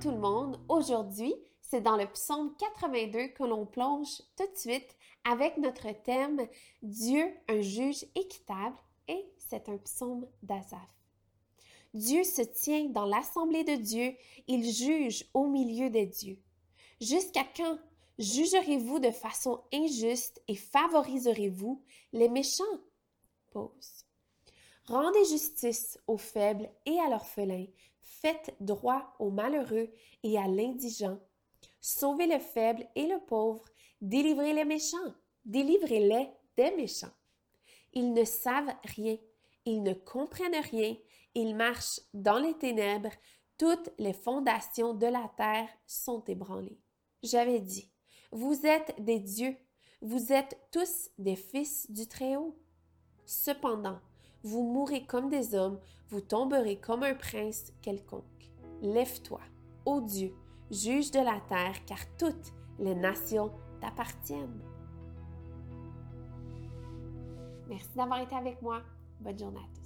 tout le monde. Aujourd'hui, c'est dans le psaume 82 que l'on plonge tout de suite avec notre thème Dieu, un juge équitable et c'est un psaume d'Azaph. Dieu se tient dans l'assemblée de Dieu, il juge au milieu des dieux. Jusqu'à quand jugerez-vous de façon injuste et favoriserez-vous les méchants? Pause. Rendez justice aux faibles et à l'orphelin, faites droit aux malheureux et à l'indigent. Sauvez le faible et le pauvre, délivrez les méchants, délivrez-les des méchants. Ils ne savent rien, ils ne comprennent rien, ils marchent dans les ténèbres, toutes les fondations de la terre sont ébranlées. J'avais dit, vous êtes des dieux, vous êtes tous des fils du Très-Haut. Cependant, vous mourrez comme des hommes, vous tomberez comme un prince quelconque. Lève-toi, ô Dieu, juge de la terre, car toutes les nations t'appartiennent. Merci d'avoir été avec moi. Bonne journée à.